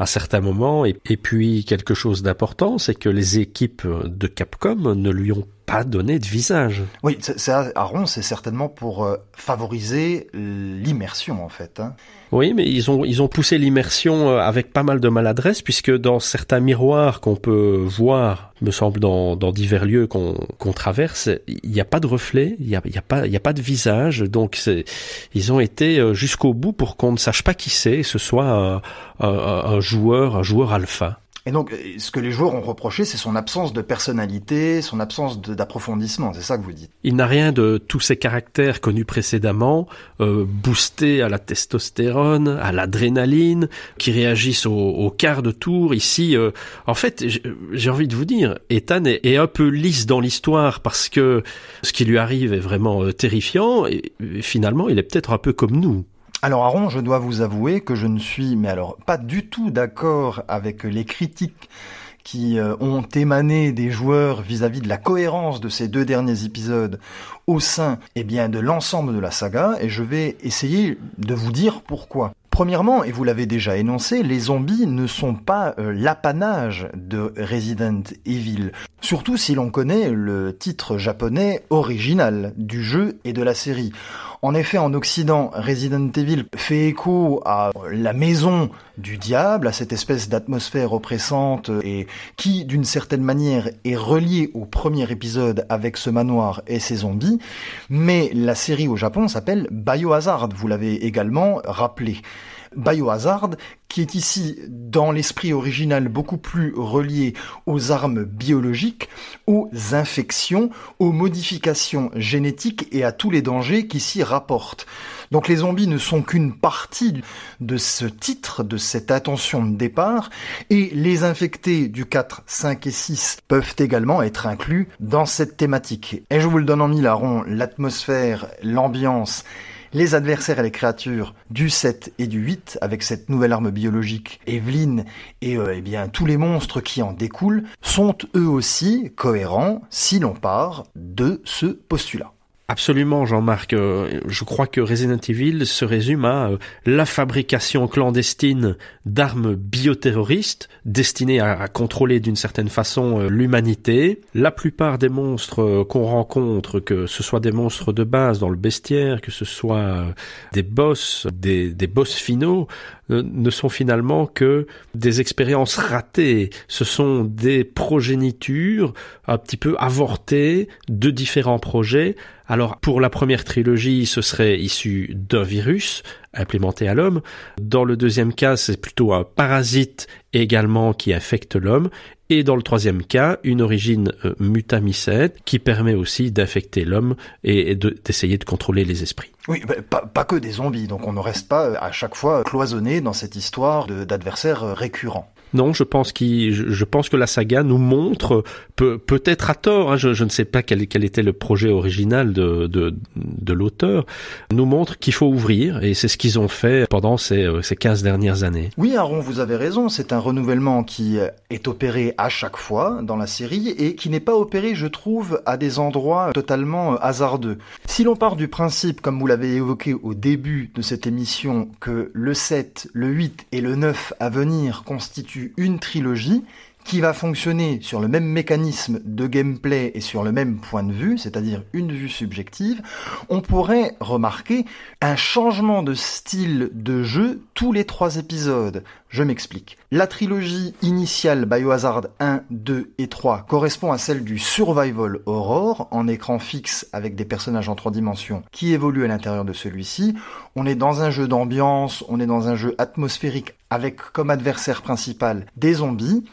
à certains moments. Et, puis quelque chose d'important, c'est que les équipes de Capcom ne lui ont pas donné de visage. Oui, c'est Aaron, c'est certainement pour euh, favoriser l'immersion en fait. Hein. Oui, mais ils ont ils ont poussé l'immersion euh, avec pas mal de maladresse puisque dans certains miroirs qu'on peut voir, me semble dans, dans divers lieux qu'on qu'on traverse, il n'y a pas de reflet, il y a, y a pas il y a pas de visage, donc c'est ils ont été euh, jusqu'au bout pour qu'on ne sache pas qui c'est, ce soit un, un joueur un joueur alpha. Et donc, ce que les joueurs ont reproché, c'est son absence de personnalité, son absence d'approfondissement, c'est ça que vous dites Il n'a rien de tous ces caractères connus précédemment, euh, boostés à la testostérone, à l'adrénaline, qui réagissent au, quart de tour. Ici, euh, en fait, j'ai envie de vous dire, Ethan est, un peu lisse dans l'histoire parce que ce qui lui arrive est vraiment euh, terrifiant, et finalement, il est peut-être un peu comme nous. Alors Aaron, je dois vous avouer que je ne suis, mais alors pas du tout d'accord avec les critiques qui euh, ont émané des joueurs vis-à-vis de la cohérence de ces deux derniers épisodes au sein eh bien, de l'ensemble de la saga, et je vais essayer de vous dire pourquoi. Premièrement, et vous l'avez déjà énoncé, les zombies ne sont pas euh, l'apanage de Resident Evil, surtout si l'on connaît le titre japonais original du jeu et de la série. En effet, en Occident, Resident Evil fait écho à la maison du diable, à cette espèce d'atmosphère oppressante et qui, d'une certaine manière, est reliée au premier épisode avec ce manoir et ses zombies. Mais la série au Japon s'appelle Biohazard, vous l'avez également rappelé. Biohazard, qui est ici, dans l'esprit original, beaucoup plus relié aux armes biologiques, aux infections, aux modifications génétiques et à tous les dangers qui s'y rapportent. Donc les zombies ne sont qu'une partie de ce titre, de cette attention de départ, et les infectés du 4, 5 et 6 peuvent également être inclus dans cette thématique. Et je vous le donne en mille l'atmosphère, l'ambiance les adversaires et les créatures du 7 et du 8 avec cette nouvelle arme biologique Evelyn et euh, eh bien tous les monstres qui en découlent sont eux aussi cohérents si l'on part de ce postulat. Absolument, Jean-Marc. Euh, je crois que Resident Evil se résume à euh, la fabrication clandestine d'armes bioterroristes destinées à, contrôler d'une certaine façon euh, l'humanité. La plupart des monstres qu'on rencontre, que ce soit des monstres de base dans le bestiaire, que ce soit des boss, des, des boss finaux, ne sont finalement que des expériences ratées. Ce sont des progénitures un petit peu avortées de différents projets alors pour la première trilogie, ce serait issu d'un virus implémenté à l'homme. Dans le deuxième cas, c'est plutôt un parasite également qui affecte l'homme. Et dans le troisième cas, une origine euh, qui permet aussi d'affecter l'homme et, d'essayer de, contrôler les esprits. Oui, pas, pas, que des zombies, donc on ne reste pas à chaque fois cloisonné dans cette histoire d'adversaires récurrents. Non, je pense qu'il, je, pense que la saga nous montre, peut, peut-être à tort, hein, je, ne sais pas quel, était le projet original de, l'auteur, nous montre qu'il faut ouvrir, et c'est ce qu'ils ont fait pendant ces, euh, ces 15 dernières années. Oui, Aaron, vous avez raison, c'est un renouvellement qui est opéré à chaque fois dans la série, et qui n'est pas opéré, je trouve, à des endroits totalement hasardeux. Si l'on part du principe, comme vous l'avez évoqué au début de cette émission, que le 7, le 8 et le 9 à venir constituent une trilogie qui va fonctionner sur le même mécanisme de gameplay et sur le même point de vue, c'est-à-dire une vue subjective, on pourrait remarquer un changement de style de jeu tous les trois épisodes. Je m'explique. La trilogie initiale Biohazard 1, 2 et 3 correspond à celle du Survival Horror en écran fixe avec des personnages en trois dimensions qui évoluent à l'intérieur de celui-ci. On est dans un jeu d'ambiance, on est dans un jeu atmosphérique avec comme adversaire principal des zombies.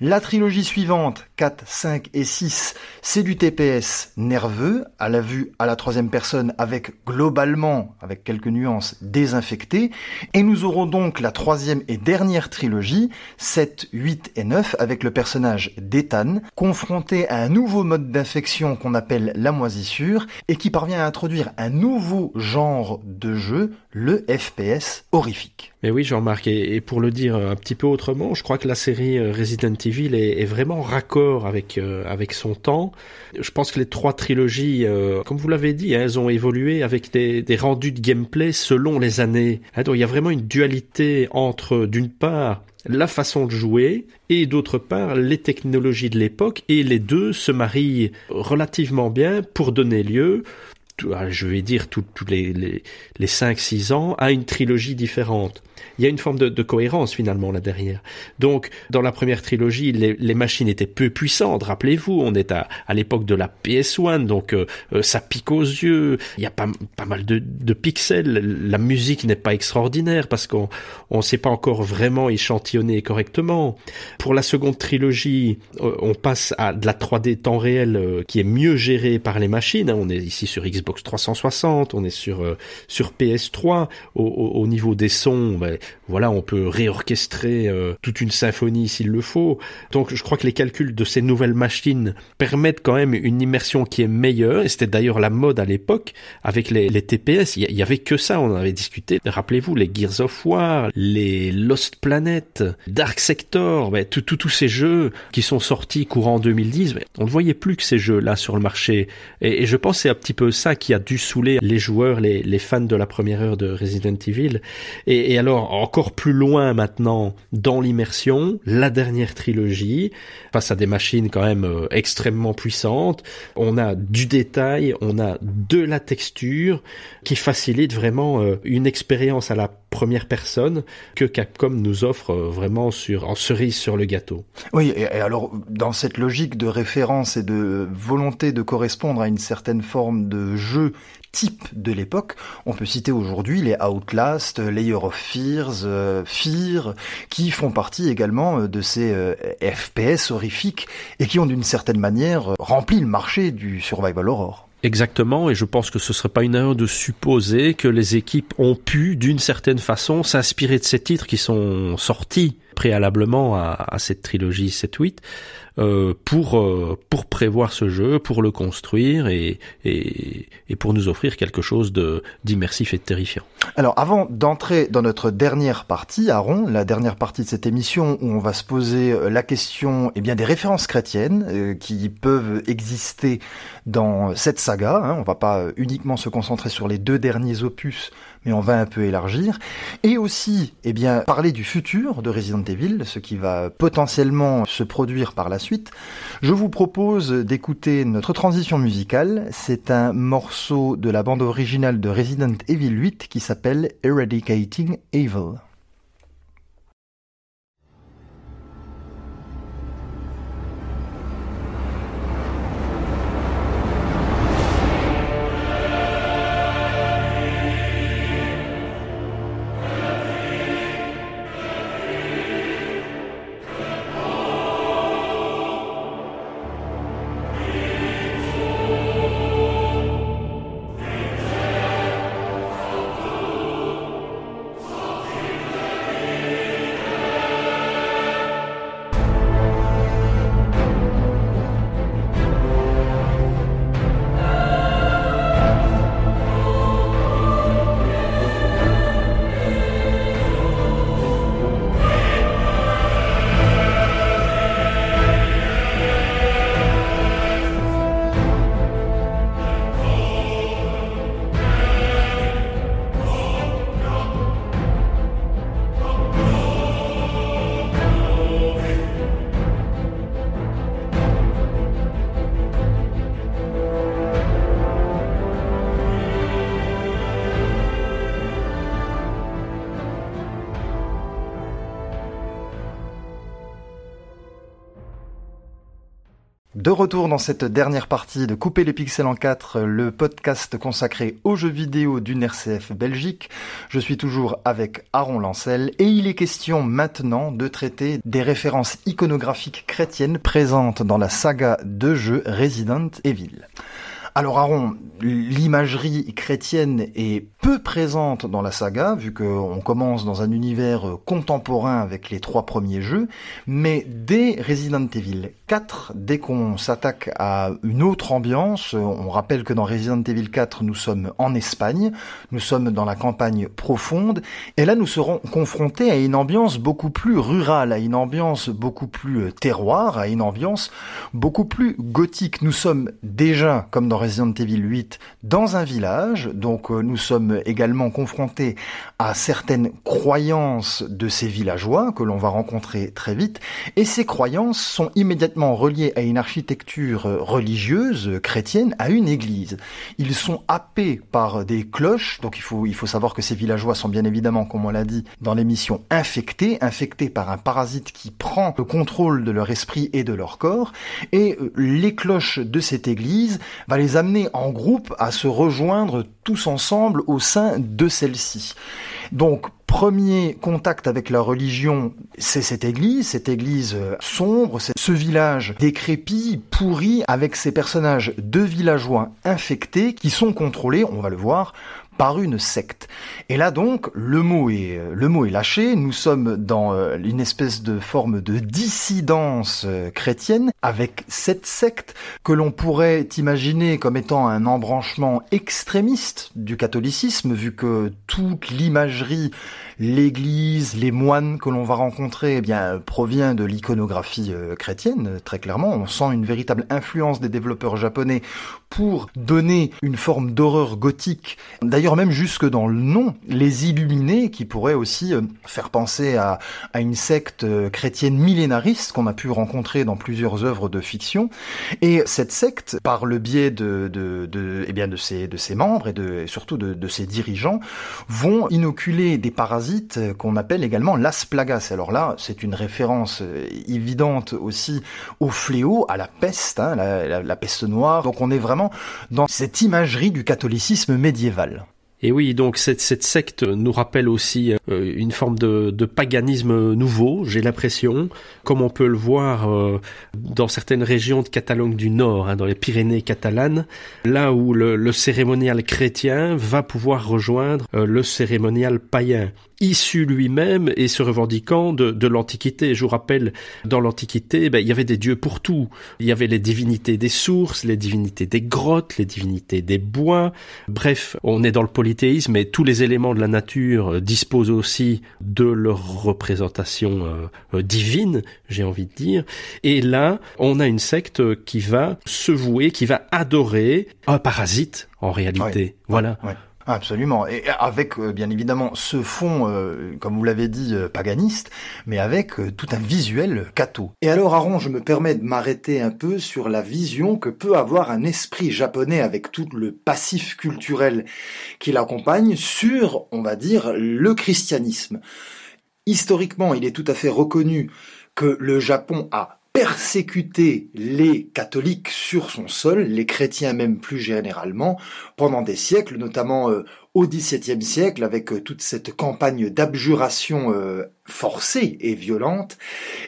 La trilogie suivante, 4, 5 et 6, c'est du TPS nerveux, à la vue à la troisième personne avec globalement, avec quelques nuances, désinfecté. Et nous aurons donc la troisième et dernière trilogie, 7, 8 et 9, avec le personnage d'Ethan, confronté à un nouveau mode d'infection qu'on appelle la moisissure, et qui parvient à introduire un nouveau genre de jeu, le FPS horrifique. Mais oui, Jean-Marc, et, pour le dire un petit peu autrement, je crois que la série euh, Resident Evil est, vraiment raccord avec euh, avec son temps. Je pense que les trois trilogies, euh, comme vous l'avez dit, hein, elles ont évolué avec des, des, rendus de gameplay selon les années. Hein, donc il y a vraiment une dualité entre, d'une part, la façon de jouer et d'autre part les technologies de l'époque et les deux se marient relativement bien pour donner lieu je vais dire tous les, les, les 5-6 ans, à une trilogie différente il y a une forme de, cohérence finalement là derrière. Donc, dans la première trilogie, les, machines étaient peu puissantes. Rappelez-vous, on est à, à l'époque de la PS1, donc euh, euh, ça pique aux yeux. Il y a pas, pas mal de, pixels. La musique n'est pas extraordinaire parce qu'on on sait pas encore vraiment échantillonner correctement. Pour la seconde trilogie, euh, on passe à de la 3D temps réel qui est mieux gérée par les machines. On est ici sur Xbox Xbox 360, on est sur euh, sur PS3. Au, au, niveau des sons, ben, voilà, on peut réorchestrer euh, toute une symphonie s'il le faut. Donc, je crois que les calculs de ces nouvelles machines permettent quand même une immersion qui est meilleure. Et c'était d'ailleurs la mode à l'époque avec les, les TPS. Il y, avait que ça. On en avait discuté. Rappelez-vous les Gears of War, les Lost Planet, Dark Sector, ben, tous ces jeux qui sont sortis courant 2010. Ben, on ne voyait plus que ces jeux là sur le marché. Et, je pense c'est un petit peu ça qui a dû saouler les joueurs, les, fans de la première heure de Resident Evil. Et, et alors, encore plus loin maintenant dans l'immersion, la dernière trilogie, face à des machines quand même euh, extrêmement puissantes. On a du détail, on a de la texture qui facilite vraiment euh, une expérience à la première personne que Capcom nous offre euh, vraiment sur en cerise sur le gâteau. Oui, et alors dans cette logique de référence et de volonté de correspondre à une certaine forme de jeu type de l'époque, on peut citer aujourd'hui les Outlast, Layer of Fears, euh, Fear, qui font partie également euh, de ces FPS horrifiques et qui ont d'une certaine manière rempli le marché du survival horror. Exactement, et je pense que ce serait pas une erreur de supposer que les équipes ont pu, d'une certaine façon, s'inspirer de ces titres qui sont sortis préalablement à, à cette trilogie 7-8 euh, pour euh, pour prévoir ce jeu, pour le construire et, et, et pour nous offrir quelque chose de d'immersif et de terrifiant. Alors avant d'entrer dans notre dernière partie, Aaron, la dernière partie de cette émission où on va se poser euh, la question eh bien des références chrétiennes qui peuvent exister dans cette saga. Hein, on va pas uniquement se concentrer sur les deux derniers opus mais on va un peu élargir. Et aussi, eh bien, parler du futur de Resident Evil, ce qui va potentiellement se produire par la suite. Je vous propose d'écouter notre transition musicale. C'est un morceau de la bande originale de Resident Evil 8 qui s'appelle Eradicating Evil. De retour dans cette dernière partie de Couper les pixels en 4, le podcast consacré aux jeux vidéo d'une RCF Belgique. Je suis toujours avec Aaron Lancel et il est question maintenant de traiter des références iconographiques chrétiennes présentes dans la saga de jeux Resident Evil. Alors Aaron, l'imagerie chrétienne est peu présente dans la saga, vu qu'on commence dans un univers contemporain avec les trois premiers jeux, mais dès Resident Evil 4, dès qu'on s'attaque à une autre ambiance, on rappelle que dans Resident Evil 4, nous sommes en Espagne, nous sommes dans la campagne profonde, et là nous serons confrontés à une ambiance beaucoup plus rurale, à une ambiance beaucoup plus terroir, à une ambiance beaucoup plus gothique. Nous sommes déjà, comme dans Evil 8 dans un village, donc euh, nous sommes également confrontés à certaines croyances de ces villageois que l'on va rencontrer très vite, et ces croyances sont immédiatement reliées à une architecture religieuse chrétienne, à une église. Ils sont happés par des cloches, donc il faut, il faut savoir que ces villageois sont bien évidemment, comme on l'a dit dans l'émission, infectés, infectés par un parasite qui prend le contrôle de leur esprit et de leur corps, et euh, les cloches de cette église va les amener en groupe à se rejoindre tous ensemble au sein de celle-ci. Donc, premier contact avec la religion, c'est cette église, cette église euh, sombre, ce village décrépit, pourri, avec ces personnages de villageois infectés qui sont contrôlés, on va le voir, par une secte. Et là donc, le mot est, le mot est lâché, nous sommes dans euh, une espèce de forme de dissidence euh, chrétienne avec cette secte que l'on pourrait imaginer comme étant un embranchement extrémiste du catholicisme, vu que toute l'imagerie, l'église, les moines que l'on va rencontrer, eh bien, provient de l'iconographie euh, chrétienne, très clairement. On sent une véritable influence des développeurs japonais pour donner une forme d'horreur gothique. D'ailleurs, même jusque dans le nom, les illuminés, qui pourraient aussi euh, faire penser à, à une secte euh, chrétienne millénariste qu'on a pu rencontrer dans plusieurs œuvres de fiction. Et cette secte, par le biais de, de, de, eh bien de, ses, de ses membres et, de, surtout de, de ses dirigeants, vont inoculer des parasites qu'on appelle également las plagas. Alors là, c'est une référence euh, évidente aussi au fléau, à la peste, hein, la, la, la peste noire. Donc on est vraiment dans cette imagerie du catholicisme médiéval. Et oui, donc cette, secte nous rappelle aussi euh, une forme de, paganisme nouveau, j'ai l'impression, comme on peut le voir euh, dans certaines régions de Catalogne du Nord, hein, dans les Pyrénées catalanes, là où le, le, cérémonial chrétien va pouvoir rejoindre euh, le cérémonial païen issu lui-même et se revendiquant de, de l'Antiquité. Je vous rappelle, dans l'Antiquité, ben, il y avait des dieux pour tout. Il y avait les divinités des sources, les divinités des grottes, les divinités des bois. Bref, on est dans le polythéisme et tous les éléments de la nature disposent aussi de leur représentation euh, euh, divine, j'ai envie de dire. Et là, on a une secte qui va se vouer, qui va adorer un parasite en réalité. Ouais. Voilà. Ouais. Absolument. Et avec, euh, bien évidemment, ce fond, euh, comme vous l'avez dit, euh, paganiste, mais avec tout un visuel catho. Et alors, Aaron, je me permets de m'arrêter un peu sur la vision que peut avoir un esprit japonais avec tout le passif culturel qui l'accompagne sur, on va dire, le christianisme. Historiquement, il est tout à fait reconnu que le Japon a persécuter les catholiques sur son sol, les chrétiens même plus généralement, pendant des siècles, notamment euh, au XVIIe siècle, avec euh, toute cette campagne d'abjuration euh, forcée et violente.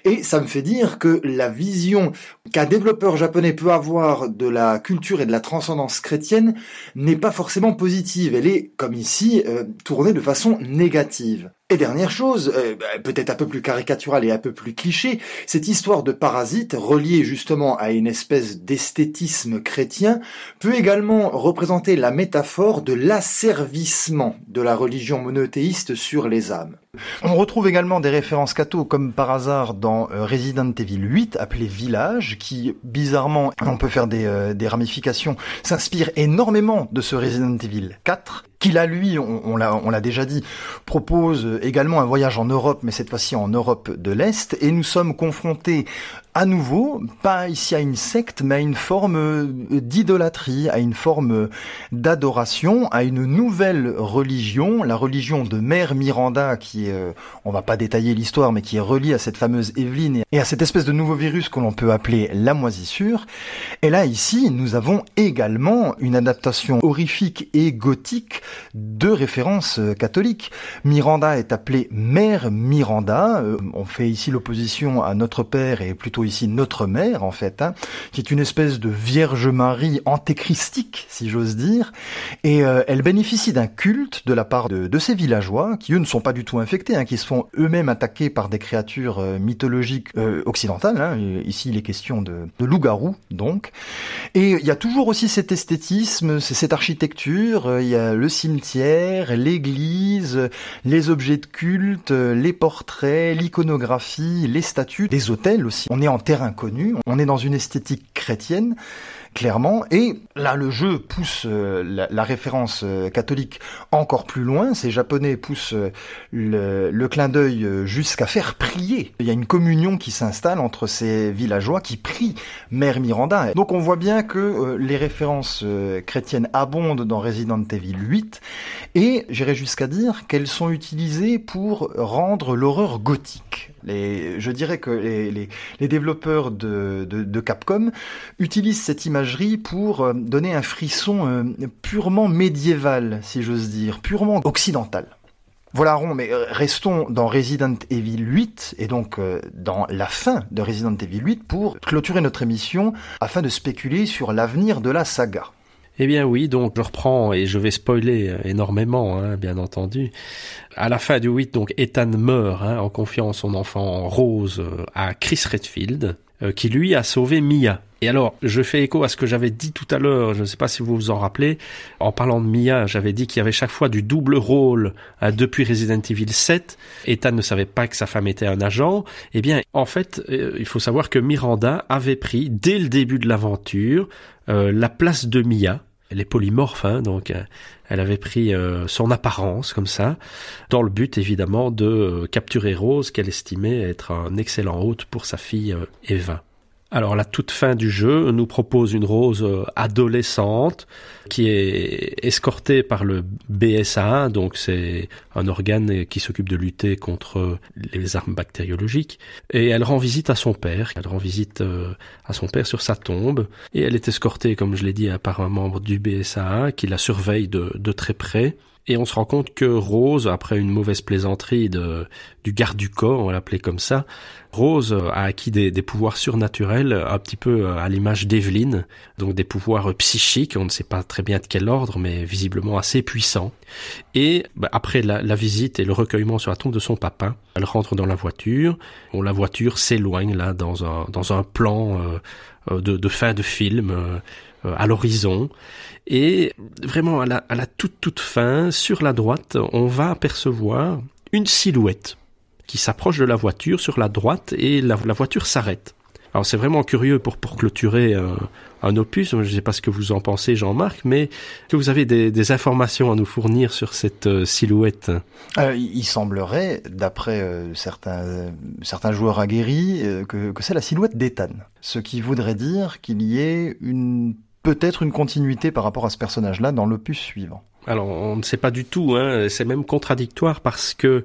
Et ça me fait dire que la vision qu'un développeur japonais peut avoir de la culture et de la transcendance chrétienne n'est pas forcément positive. Elle est, comme ici, euh, tournée de façon négative. Et dernière chose, euh, bah, peut-être un peu plus caricaturale et un peu plus cliché, cette histoire de parasite reliée justement à une espèce d'esthétisme chrétien peut également représenter la métaphore de l'asservissement de la religion monothéiste sur les âmes. On retrouve également des références catho comme par hasard dans euh, Resident Evil 8 appelé Village qui bizarrement, on peut faire des, euh, des ramifications, s'inspire énormément de ce Resident Evil 4 qui là lui, on, l'a déjà dit, propose également un voyage en Europe mais cette fois-ci en Europe de l'Est et nous sommes confrontés à nouveau, pas ici à une secte, mais à une forme d'idolâtrie, à une forme d'adoration, à une nouvelle religion, la religion de Mère Miranda, qui est, euh, on va pas détailler l'histoire, mais qui est reliée à cette fameuse Evelyne et à cette espèce de nouveau virus que l'on peut appeler la moisissure. Et là, ici, nous avons également une adaptation horrifique et gothique de références catholiques. Miranda est appelée Mère Miranda. Euh, on fait ici l'opposition à notre Père et plutôt ici notre mère en fait, hein, qui est une espèce de Vierge Marie antéchristique, si j'ose dire, et euh, elle bénéficie d'un culte de la part de, de, ces villageois, qui eux ne sont pas du tout infectés, hein, qui se font eux-mêmes attaquer par des créatures euh, mythologiques euh, occidentales, hein, ici il est question de, de loup-garou donc, et il y a toujours aussi cet esthétisme, cette architecture, il y a le cimetière, l'église, les objets de culte, les portraits, l'iconographie, les statues, les hôtels aussi. On est en terrain connu, on est dans une esthétique chrétienne, clairement, et là le jeu pousse euh, la, référence euh, catholique encore plus loin, ces japonais poussent euh, le, le clin d'œil jusqu'à faire prier. Il y a une communion qui s'installe entre ces villageois qui prient Mère Miranda. Donc on voit bien que les références chrétiennes abondent dans Resident Evil 8, et j'irais jusqu'à dire qu'elles sont utilisées pour rendre l'horreur gothique. Je dirais que les, développeurs de, Capcom utilisent cette imagerie pour euh, donner un frisson euh, purement médiéval, si j'ose dire, purement occidental. Voilà rond, mais euh, restons dans Resident Evil 8 et donc dans la fin de Resident Evil 8 pour clôturer notre émission afin de spéculer sur l'avenir de la saga. Eh bien oui, donc je reprends et je vais spoiler énormément, hein, bien entendu. À la fin du 8, donc Ethan meurt hein, en confiant son enfant Rose euh, à Chris Redfield, euh, qui lui a sauvé Mia. Et alors, je fais écho à ce que j'avais dit tout à l'heure, je ne sais pas si vous vous en rappelez, en parlant de Mia, j'avais dit qu'il y avait chaque fois du double rôle hein, depuis Resident Evil 7. Ethan ne savait pas que sa femme était un agent. Eh bien, en fait, euh, il faut savoir que Miranda avait pris, dès le début de l'aventure, la place de Mia, elle est polymorphe, hein, donc euh, elle avait pris euh, son apparence comme ça, dans le but évidemment de euh, capturer Rose, qu'elle estimait être un excellent hôte pour sa fille Eva. Alors la toute fin du jeu nous propose une rose euh, adolescente qui est escortée par le BSA, donc c'est un organe qui s'occupe de lutter contre les armes bactériologiques, et elle rend visite à son père, elle rend visite euh, à son père sur sa tombe, et elle est escortée, comme je l'ai dit, par un membre du BSA qui la surveille de, de très près. Et on se rend compte que Rose, après une mauvaise plaisanterie de, du garde du corps, on va l'appeler comme ça, Rose a acquis des, pouvoirs surnaturels, un petit peu à l'image d'Evelyn, donc des pouvoirs psychiques, on ne sait pas très bien de quel ordre, mais visiblement assez puissants. Et bah, après la, visite et le recueillement sur la tombe de son papa, elle rentre dans la voiture, bon, la voiture s'éloigne là dans un, dans un plan euh, euh, de, fin de film euh, à l'horizon. Et vraiment à la toute toute fin, sur la droite, on va apercevoir une silhouette qui s'approche de la voiture sur la droite et la, voiture s'arrête. Alors c'est vraiment curieux pour, pour clôturer euh, un opus, je ne sais pas ce que vous en pensez Jean-Marc, mais que vous avez des, informations à nous fournir sur cette euh, silhouette? Euh, Il semblerait, d'après certains, certains joueurs aguerris, que, que c'est la silhouette d'Ethan, ce qui voudrait dire qu'il y ait une peut-être une continuité par rapport à ce personnage-là dans l'opus suivant. Alors on ne sait pas du tout, hein. c'est même contradictoire parce que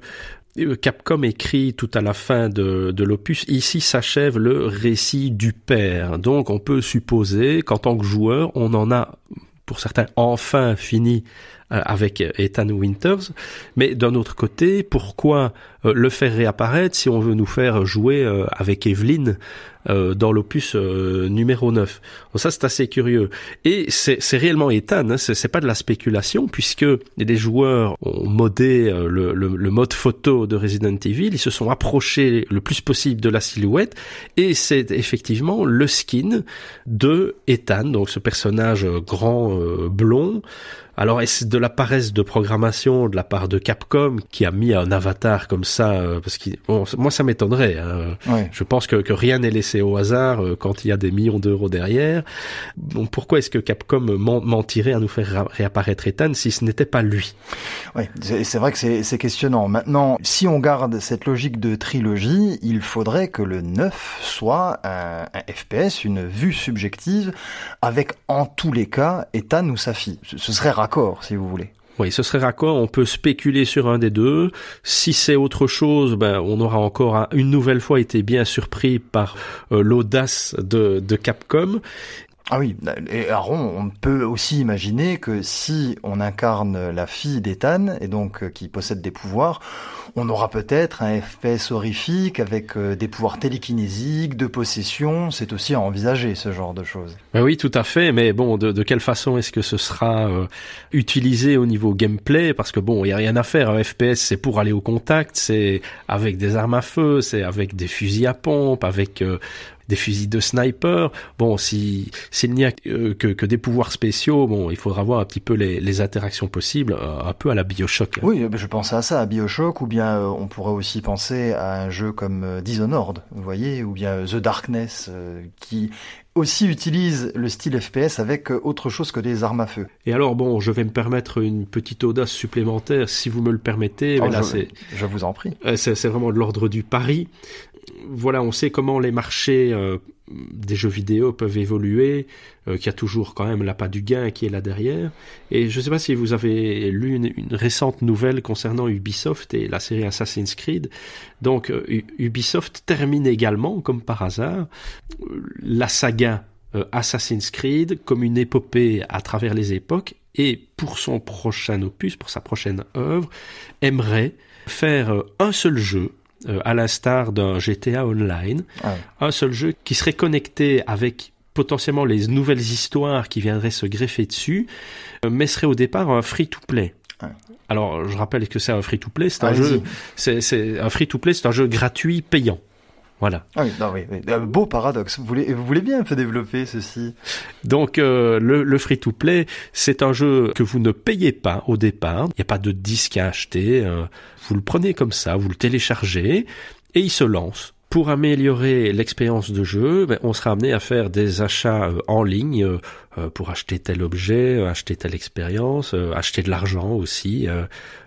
Capcom écrit tout à la fin de, l'opus, ici s'achève le récit du père. Donc on peut supposer qu'en tant que joueur, on en a, pour certains, enfin fini euh, avec Ethan Winters. Mais d'un autre côté, pourquoi euh, le faire réapparaître si on veut nous faire jouer avec Evelyn euh, dans l'opus euh, numéro 9. Donc ça c'est assez curieux. Et c'est réellement Ethan, hein, c'est pas de la spéculation puisque les joueurs ont modé euh, le, le, le, mode photo de Resident Evil, ils se sont approchés le plus possible de la silhouette et c'est effectivement le skin de Ethan, donc ce personnage grand blond alors est-ce de la paresse de programmation de la part de Capcom qui a mis un avatar comme ça euh, Parce que moi ça m'étonnerait. Hein. Je pense que, que rien n'est laissé au hasard euh, quand il y a des millions d'euros derrière. Bon, pourquoi est-ce que Capcom mentirait à nous faire réapparaître Ethan si ce n'était pas lui? Oui, c'est vrai que c'est questionnant. Maintenant, si on garde cette logique de trilogie, il faudrait que le 9 soit un, un FPS, une vue subjective, avec en tous les cas Ethan ou sa fille. Ce serait si vous voulez. Oui, ce serait raccord. On peut spéculer sur un des deux. Si c'est autre chose, ben, on aura encore une nouvelle fois été bien surpris par euh, l'audace de, de Capcom. Ah oui, et Aaron, on peut aussi imaginer que si on incarne la fille d'Ethan, et donc euh, qui possède des pouvoirs, on aura peut-être un FPS horrifique avec euh, des pouvoirs télékinésiques, de possession, c'est aussi à envisager ce genre de choses. Ben oui, tout à fait, mais bon, de, quelle façon est-ce que ce sera euh, utilisé au niveau gameplay? Parce que bon, il y a rien à faire, un FPS c'est pour aller au contact, c'est avec des armes à feu, c'est avec des fusils à pompe, avec des fusils de sniper. Bon, si s'il n'y a euh, que, que, des pouvoirs spéciaux, bon, il faudra voir un petit peu les, les interactions possibles, euh, un peu à la Bioshock. Oui, je pensais à ça, à Bioshock, ou bien euh, on pourrait aussi penser à un jeu comme Dishonored, vous voyez, ou bien The Darkness, qui aussi utilise le style FPS avec autre chose que des armes à feu. Et alors bon, je vais me permettre une petite audace supplémentaire, si vous me le permettez. Oh, là, je, je vous en prie. C'est vraiment de l'ordre du pari. Voilà, on sait comment les marchés euh, des jeux vidéo peuvent évoluer, euh, qu'il y a toujours quand même l'appât du gain qui est là derrière. Et je ne sais pas si vous avez lu une, récente nouvelle concernant Ubisoft et la série Assassin's Creed. Donc Ubisoft termine également, comme par hasard, la saga Assassin's Creed comme une épopée à travers les époques et pour son prochain opus, pour sa prochaine œuvre, aimerait faire un seul jeu euh, à l'instar d'un GTA Online, ah un seul jeu qui serait connecté avec potentiellement les nouvelles histoires qui viendraient se greffer dessus, euh, mais serait au départ un free-to-play. Alors, je rappelle que c'est un free-to-play, c'est un jeu, c'est un free-to-play, c'est un jeu gratuit payant. Voilà. Ah oui, non, oui, Un beau paradoxe. Vous voulez, vous voulez bien un peu développer ceci? Donc, euh, le, le free-to-play, c'est un jeu que vous ne payez pas au départ. Il n'y a pas de disque à acheter. Euh, vous le prenez comme ça, vous le téléchargez et il se lance pour améliorer l'expérience de jeu, ben, on sera amené à faire des achats euh, en ligne euh, euh, pour acheter tel objet, acheter telle expérience, acheter de l'argent aussi.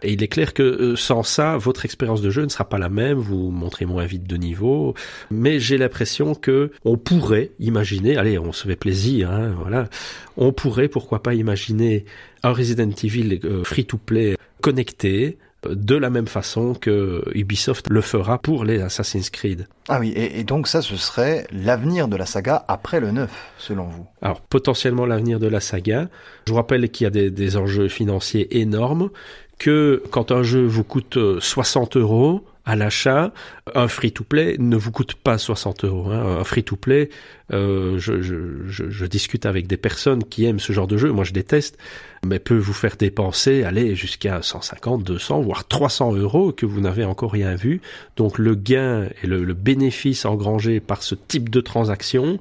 et il est clair que sans ça, votre expérience de jeu ne sera pas la même. Vous montrez moins vite de niveau. Mais j'ai l'impression que on pourrait imaginer, allez, on se fait plaisir, hein, voilà, on pourrait pourquoi pas imaginer un Resident Evil free-to-play connecté de la même façon que Ubisoft le fera pour les Assassin's Creed. Ah oui, et, donc ça, ce serait l'avenir de la saga après le 9, selon vous? Alors, potentiellement l'avenir de la saga. Je vous rappelle qu'il y a des, des enjeux financiers énormes, que quand un jeu vous coûte 60 euros, à l'achat, un free-to-play ne vous coûte pas 60 euros. Hein. Un free-to-play, euh, je, je, je, discute avec des personnes qui aiment ce genre de jeu, moi je déteste, mais peut vous faire dépenser, aller jusqu'à 150, 200, voire 300 euros que vous n'avez encore rien vu. Donc le gain et le, bénéfice engrangé par ce type de transaction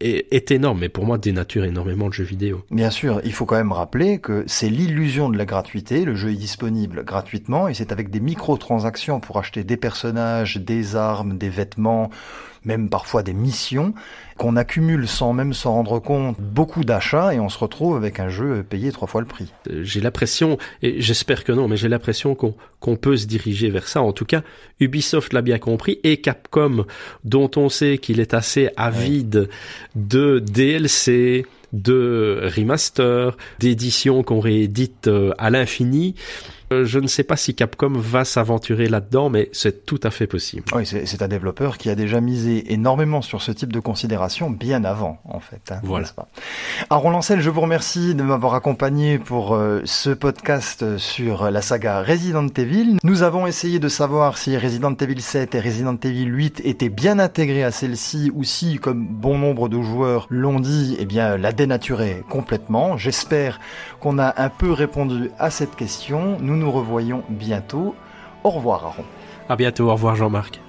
est, énorme, mais pour moi dénature énormément le jeu vidéo. Bien sûr, il faut quand même rappeler que c'est l'illusion de la gratuité, le jeu est disponible gratuitement et c'est avec des microtransactions pour acheter des personnages, des armes, des vêtements, même parfois des missions, qu'on accumule sans même s'en rendre compte beaucoup d'achats et on se retrouve avec un jeu payé trois fois le prix. Euh, j'ai l'impression, et j'espère que non, mais j'ai l'impression qu'on peut se diriger vers ça. En tout cas, Ubisoft l'a bien compris et Capcom, dont on sait qu'il est assez avide de DLC, de remaster, d'éditions qu'on réédite euh, à l'infini. Euh, je ne sais pas si Capcom va s'aventurer là-dedans, mais c'est tout à fait possible. Oui, c'est un développeur qui a déjà misé énormément sur ce type de considération bien avant, en fait. Hein, voilà. Alors, Lancel, je vous remercie de m'avoir accompagné pour euh, ce podcast sur la saga Resident Evil. Nous avons essayé de savoir si Resident Evil 7 et Resident Evil 8 étaient bien intégrés à celle-ci ou si, comme bon nombre de joueurs l'ont dit, eh bien, la dénaturer complètement. J'espère qu'on a un peu répondu à cette question. Nous nous revoyons bientôt. Au revoir Aaron. À bientôt, au revoir Jean-Marc.